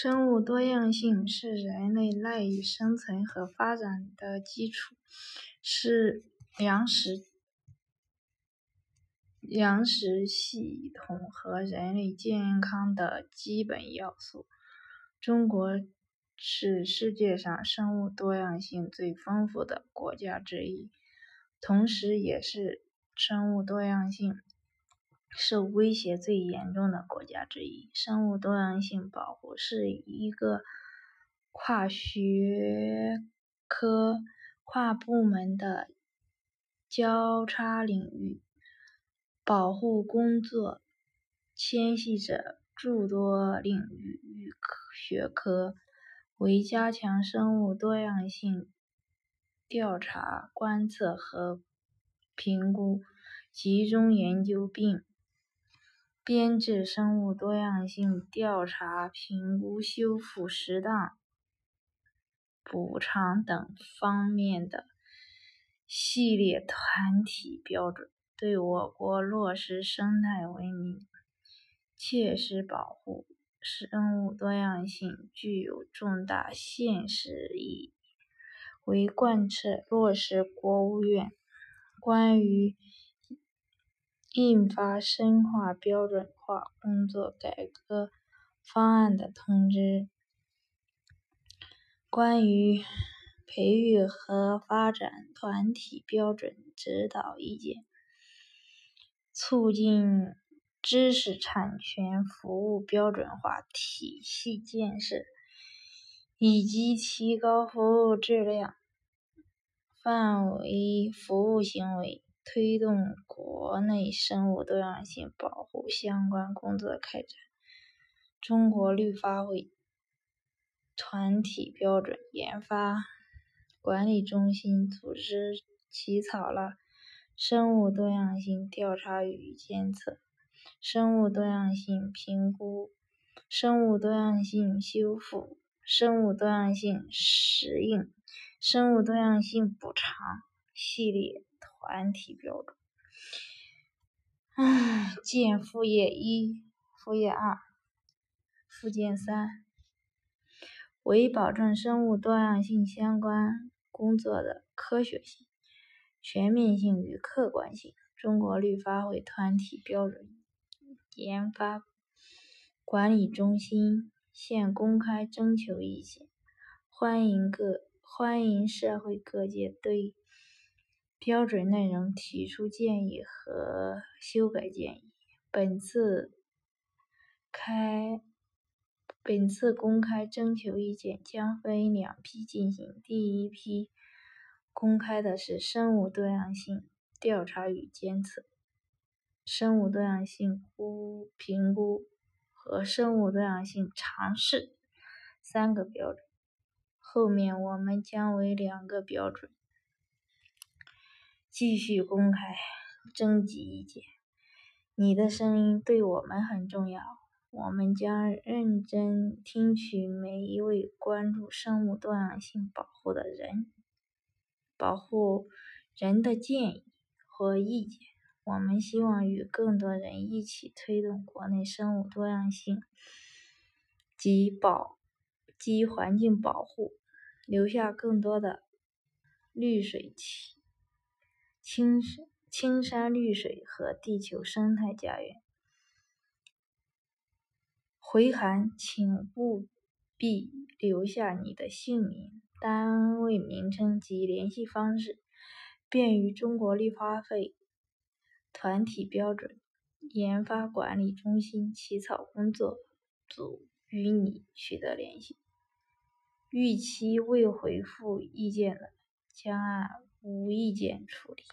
生物多样性是人类赖以生存和发展的基础，是粮食粮食系统和人类健康的基本要素。中国是世界上生物多样性最丰富的国家之一，同时也是生物多样性。受威胁最严重的国家之一。生物多样性保护是一个跨学科、跨部门的交叉领域，保护工作牵系着诸多领域与学科。为加强生物多样性调查、观测和评估，集中研究并编制生物多样性调查、评估、修复、适当补偿等方面的系列团体标准，对我国落实生态文明、切实保护生物多样性具有重大现实意义。为贯彻落实国务院关于印发深化标准化工作改革方案的通知、关于培育和发展团体标准指导意见、促进知识产权服务标准化体系建设以及提高服务质量范围服务行为。推动国内生物多样性保护相关工作开展。中国绿发会团体标准研发管理中心组织起草了《生物多样性调查与监测》《生物多样性评估》《生物多样性修复》《生物多样性适应》《生物多样性补偿》系列。团体标准。唉，见附页一、附页二、附件三。为保证生物多样性相关工作的科学性、全面性与客观性，中国绿发会团体标准研发管理中心现公开征求意见，欢迎各欢迎社会各界对。标准内容提出建议和修改建议。本次开本次公开征求意见将分两批进行。第一批公开的是生物多样性调查与监测、生物多样性估评估和生物多样性尝试三个标准。后面我们将为两个标准。继续公开征集意见，你的声音对我们很重要。我们将认真听取每一位关注生物多样性保护的人、保护人的建议和意见。我们希望与更多人一起推动国内生物多样性及保及环境保护，留下更多的绿水青。青山青山绿水和地球生态家园。回函请务必留下你的姓名、单位名称及联系方式，便于中国绿发会团体标准研发管理中心起草工作组与你取得联系。逾期未回复意见的，将按无意见处理。